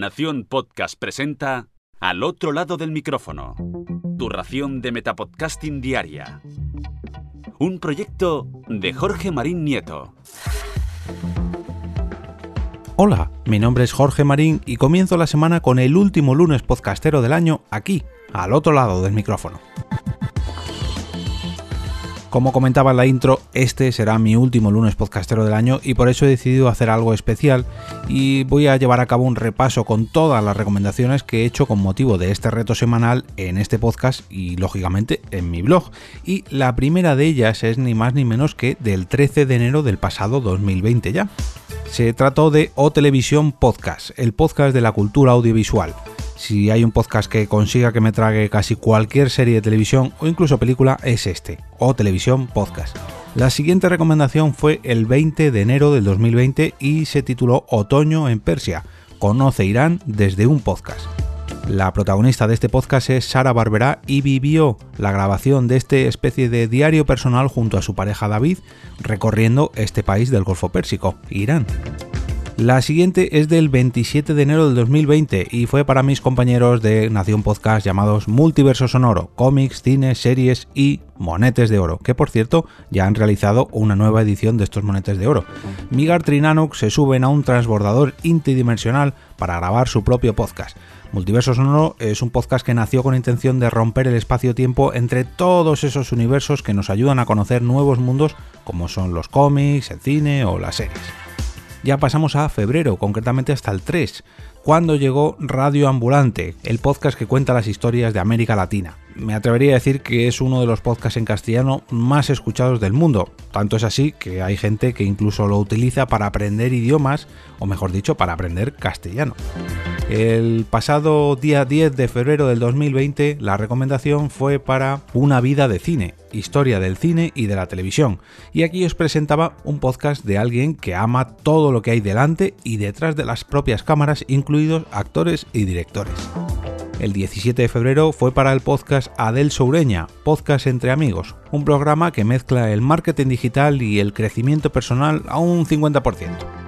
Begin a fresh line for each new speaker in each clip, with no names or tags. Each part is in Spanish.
Nación Podcast presenta Al otro lado del micrófono. Tu ración de Metapodcasting Diaria. Un proyecto de Jorge Marín Nieto.
Hola, mi nombre es Jorge Marín y comienzo la semana con el último lunes podcastero del año aquí, al otro lado del micrófono. Como comentaba en la intro, este será mi último lunes podcastero del año y por eso he decidido hacer algo especial y voy a llevar a cabo un repaso con todas las recomendaciones que he hecho con motivo de este reto semanal en este podcast y lógicamente en mi blog. Y la primera de ellas es ni más ni menos que del 13 de enero del pasado 2020 ya. Se trató de O Televisión Podcast, el podcast de la cultura audiovisual. Si hay un podcast que consiga que me trague casi cualquier serie de televisión o incluso película, es este, o Televisión Podcast. La siguiente recomendación fue el 20 de enero del 2020 y se tituló Otoño en Persia. Conoce Irán desde un podcast. La protagonista de este podcast es Sara Barberá y vivió la grabación de este especie de diario personal junto a su pareja David recorriendo este país del Golfo Pérsico, Irán. La siguiente es del 27 de enero del 2020 y fue para mis compañeros de Nación Podcast llamados Multiverso Sonoro, cómics, cine, series y monetes de oro, que por cierto ya han realizado una nueva edición de estos monetes de oro. Migar Trinanux se suben a un transbordador interdimensional para grabar su propio podcast. Multiverso Sonoro es un podcast que nació con intención de romper el espacio-tiempo entre todos esos universos que nos ayudan a conocer nuevos mundos como son los cómics, el cine o las series ya pasamos a febrero, concretamente hasta el 3, cuando llegó Radio Ambulante, el podcast que cuenta las historias de América Latina. Me atrevería a decir que es uno de los podcasts en castellano más escuchados del mundo. Tanto es así que hay gente que incluso lo utiliza para aprender idiomas, o mejor dicho, para aprender castellano. El pasado día 10 de febrero del 2020 la recomendación fue para Una vida de cine, historia del cine y de la televisión. Y aquí os presentaba un podcast de alguien que ama todo lo que hay delante y detrás de las propias cámaras, incluidos actores y directores. El 17 de febrero fue para el podcast Adel Soureña, Podcast entre Amigos, un programa que mezcla el marketing digital y el crecimiento personal a un 50%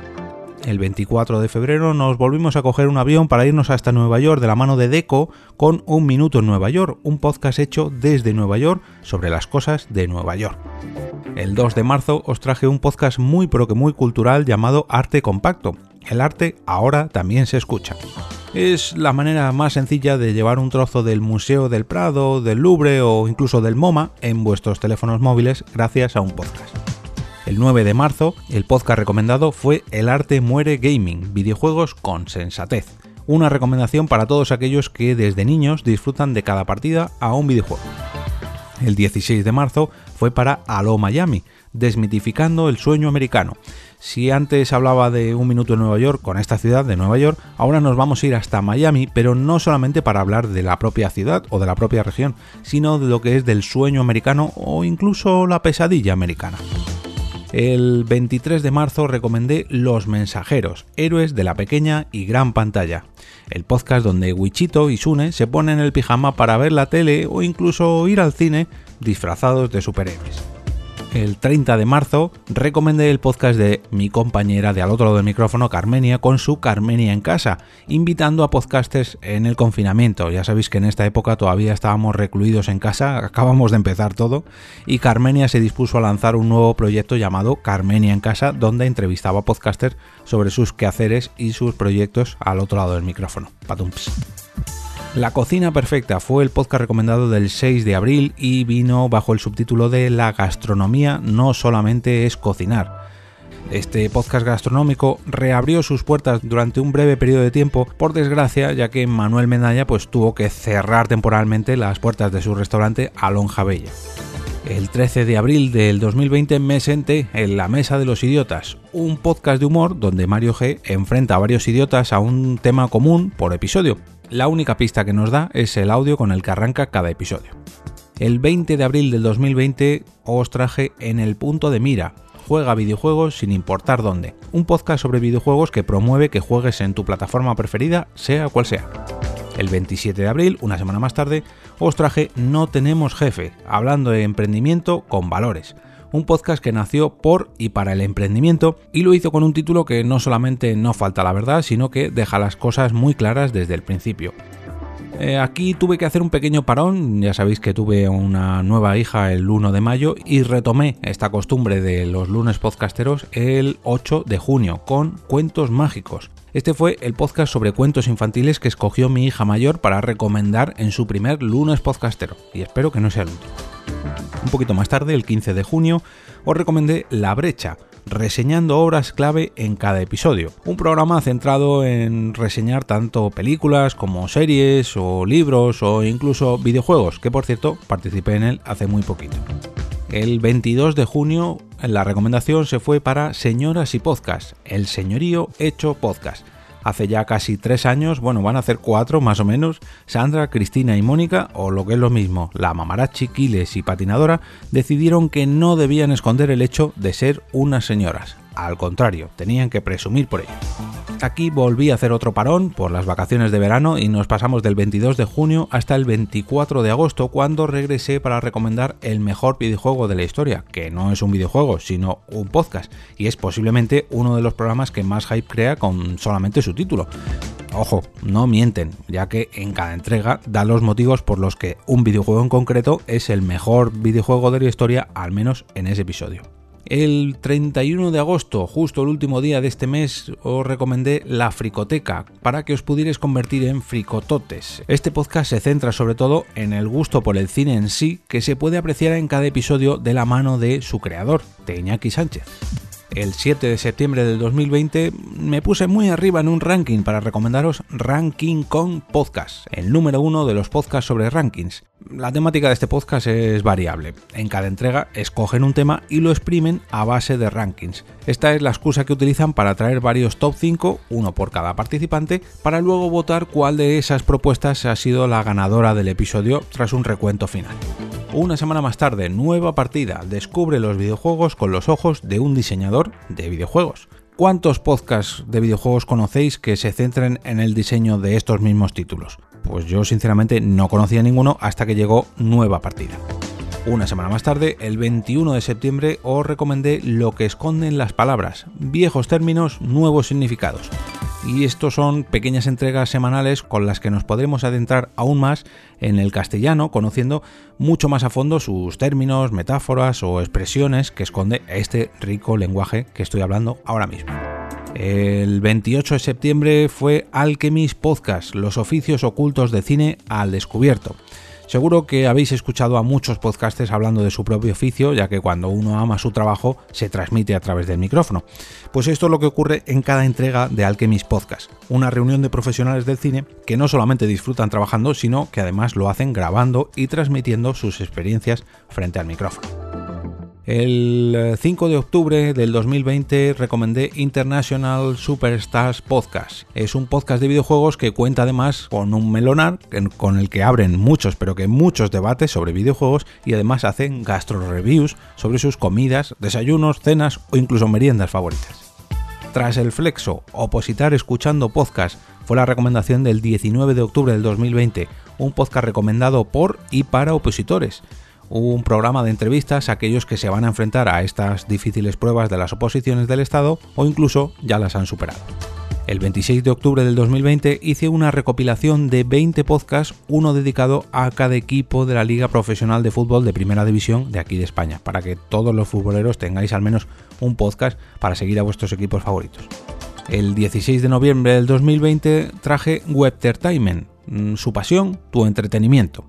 el 24 de febrero nos volvimos a coger un avión para irnos hasta Nueva York de la mano de Deco con Un Minuto en Nueva York, un podcast hecho desde Nueva York sobre las cosas de Nueva York. El 2 de marzo os traje un podcast muy pero que muy cultural llamado Arte Compacto. El arte ahora también se escucha. Es la manera más sencilla de llevar un trozo del Museo del Prado, del Louvre o incluso del MoMA en vuestros teléfonos móviles gracias a un podcast. El 9 de marzo, el podcast recomendado fue El arte muere gaming, videojuegos con sensatez. Una recomendación para todos aquellos que desde niños disfrutan de cada partida a un videojuego. El 16 de marzo fue para Aló Miami, desmitificando el sueño americano. Si antes hablaba de un minuto en Nueva York con esta ciudad de Nueva York, ahora nos vamos a ir hasta Miami, pero no solamente para hablar de la propia ciudad o de la propia región, sino de lo que es del sueño americano o incluso la pesadilla americana. El 23 de marzo recomendé Los Mensajeros, héroes de la pequeña y gran pantalla, el podcast donde Wichito y Sune se ponen el pijama para ver la tele o incluso ir al cine disfrazados de superhéroes. El 30 de marzo recomendé el podcast de mi compañera de al otro lado del micrófono, Carmenia, con su Carmenia en casa, invitando a podcasters en el confinamiento. Ya sabéis que en esta época todavía estábamos recluidos en casa, acabamos de empezar todo, y Carmenia se dispuso a lanzar un nuevo proyecto llamado Carmenia en casa, donde entrevistaba a podcasters sobre sus quehaceres y sus proyectos al otro lado del micrófono. Patumps. La cocina perfecta fue el podcast recomendado del 6 de abril y vino bajo el subtítulo de La gastronomía no solamente es cocinar. Este podcast gastronómico reabrió sus puertas durante un breve periodo de tiempo, por desgracia, ya que Manuel Medalla pues, tuvo que cerrar temporalmente las puertas de su restaurante Alonja Bella. El 13 de abril del 2020 me senté en La Mesa de los Idiotas, un podcast de humor donde Mario G enfrenta a varios idiotas a un tema común por episodio. La única pista que nos da es el audio con el que arranca cada episodio. El 20 de abril del 2020 os traje En el punto de mira, Juega videojuegos sin importar dónde. Un podcast sobre videojuegos que promueve que juegues en tu plataforma preferida, sea cual sea. El 27 de abril, una semana más tarde, os traje No tenemos jefe, hablando de emprendimiento con valores un podcast que nació por y para el emprendimiento y lo hizo con un título que no solamente no falta la verdad, sino que deja las cosas muy claras desde el principio. Eh, aquí tuve que hacer un pequeño parón, ya sabéis que tuve una nueva hija el 1 de mayo y retomé esta costumbre de los lunes podcasteros el 8 de junio con Cuentos Mágicos. Este fue el podcast sobre cuentos infantiles que escogió mi hija mayor para recomendar en su primer lunes podcastero y espero que no sea el último. Un poquito más tarde, el 15 de junio, os recomendé La Brecha, reseñando obras clave en cada episodio. Un programa centrado en reseñar tanto películas como series o libros o incluso videojuegos, que por cierto participé en él hace muy poquito. El 22 de junio la recomendación se fue para Señoras y Podcast, el señorío hecho podcast hace ya casi tres años, bueno, van a hacer cuatro más o menos, Sandra, Cristina y Mónica, o lo que es lo mismo, la mamarachi, Quiles y patinadora, decidieron que no debían esconder el hecho de ser unas señoras. Al contrario, tenían que presumir por ello. Aquí volví a hacer otro parón por las vacaciones de verano y nos pasamos del 22 de junio hasta el 24 de agosto cuando regresé para recomendar el mejor videojuego de la historia, que no es un videojuego, sino un podcast, y es posiblemente uno de los programas que más hype crea con solamente su título. Ojo, no mienten, ya que en cada entrega da los motivos por los que un videojuego en concreto es el mejor videojuego de la historia, al menos en ese episodio. El 31 de agosto, justo el último día de este mes, os recomendé La Fricoteca para que os pudierais convertir en fricototes. Este podcast se centra sobre todo en el gusto por el cine en sí que se puede apreciar en cada episodio de la mano de su creador, Teñaki Sánchez el 7 de septiembre del 2020 me puse muy arriba en un ranking para recomendaros Ranking con Podcast, el número uno de los podcasts sobre rankings. La temática de este podcast es variable. En cada entrega escogen un tema y lo exprimen a base de rankings. Esta es la excusa que utilizan para traer varios top 5, uno por cada participante, para luego votar cuál de esas propuestas ha sido la ganadora del episodio tras un recuento final. Una semana más tarde, nueva partida, descubre los videojuegos con los ojos de un diseñador de videojuegos. ¿Cuántos podcasts de videojuegos conocéis que se centren en el diseño de estos mismos títulos? Pues yo sinceramente no conocía ninguno hasta que llegó nueva partida. Una semana más tarde, el 21 de septiembre, os recomendé Lo que esconden las palabras, viejos términos, nuevos significados y estos son pequeñas entregas semanales con las que nos podremos adentrar aún más en el castellano, conociendo mucho más a fondo sus términos, metáforas o expresiones que esconde este rico lenguaje que estoy hablando ahora mismo. El 28 de septiembre fue Alchemist Podcast, los oficios ocultos de cine al descubierto. Seguro que habéis escuchado a muchos podcasters hablando de su propio oficio, ya que cuando uno ama su trabajo se transmite a través del micrófono. Pues esto es lo que ocurre en cada entrega de Alchemist Podcast, una reunión de profesionales del cine que no solamente disfrutan trabajando, sino que además lo hacen grabando y transmitiendo sus experiencias frente al micrófono. El 5 eh, de octubre del 2020 recomendé International Superstars Podcast. Es un podcast de videojuegos que cuenta además con un melonar con el que abren muchos, pero que muchos debates sobre videojuegos y además hacen gastro reviews sobre sus comidas, desayunos, cenas o incluso meriendas favoritas. Tras el flexo, opositar escuchando podcast fue la recomendación del 19 de octubre del 2020, un podcast recomendado por y para opositores un programa de entrevistas a aquellos que se van a enfrentar a estas difíciles pruebas de las oposiciones del Estado o incluso ya las han superado. El 26 de octubre del 2020 hice una recopilación de 20 podcasts, uno dedicado a cada equipo de la Liga Profesional de Fútbol de Primera División de aquí de España, para que todos los futboleros tengáis al menos un podcast para seguir a vuestros equipos favoritos. El 16 de noviembre del 2020 traje Webtertainment, su pasión, tu entretenimiento.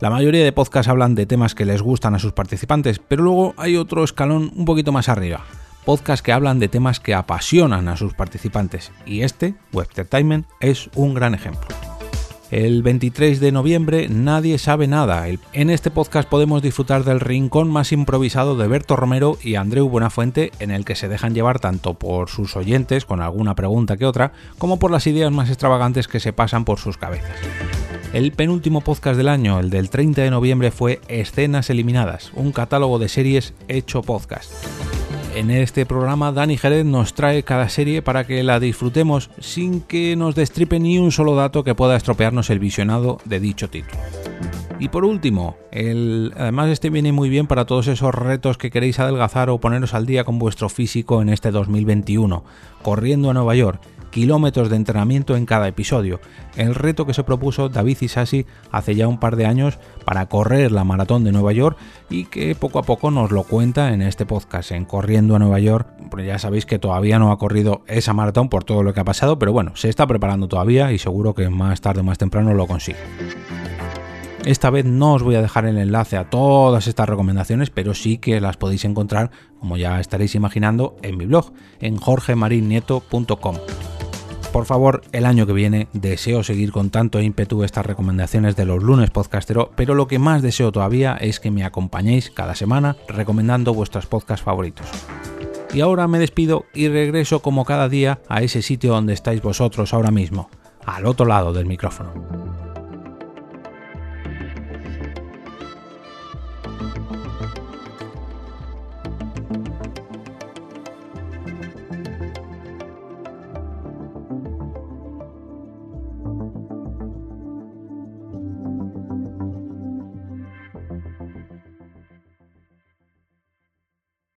La mayoría de podcasts hablan de temas que les gustan a sus participantes, pero luego hay otro escalón un poquito más arriba. Podcasts que hablan de temas que apasionan a sus participantes, y este, Webtertainment, es un gran ejemplo. El 23 de noviembre Nadie sabe nada. En este podcast podemos disfrutar del rincón más improvisado de Berto Romero y Andreu Buenafuente, en el que se dejan llevar tanto por sus oyentes, con alguna pregunta que otra, como por las ideas más extravagantes que se pasan por sus cabezas. El penúltimo podcast del año, el del 30 de noviembre, fue Escenas Eliminadas, un catálogo de series hecho podcast. En este programa Dani Jerez nos trae cada serie para que la disfrutemos sin que nos destripe ni un solo dato que pueda estropearnos el visionado de dicho título. Y por último, además este viene muy bien para todos esos retos que queréis adelgazar o poneros al día con vuestro físico en este 2021, corriendo a Nueva York, kilómetros de entrenamiento en cada episodio, el reto que se propuso David Isasi hace ya un par de años para correr la maratón de Nueva York y que poco a poco nos lo cuenta en este podcast, en Corriendo a Nueva York, porque ya sabéis que todavía no ha corrido esa maratón por todo lo que ha pasado, pero bueno, se está preparando todavía y seguro que más tarde o más temprano lo consigue. Esta vez no os voy a dejar el enlace a todas estas recomendaciones, pero sí que las podéis encontrar, como ya estaréis imaginando, en mi blog, en jorgemarinieto.com. Por favor, el año que viene deseo seguir con tanto ímpetu estas recomendaciones de los lunes podcastero, pero lo que más deseo todavía es que me acompañéis cada semana recomendando vuestros podcasts favoritos. Y ahora me despido y regreso como cada día a ese sitio donde estáis vosotros ahora mismo, al otro lado del micrófono.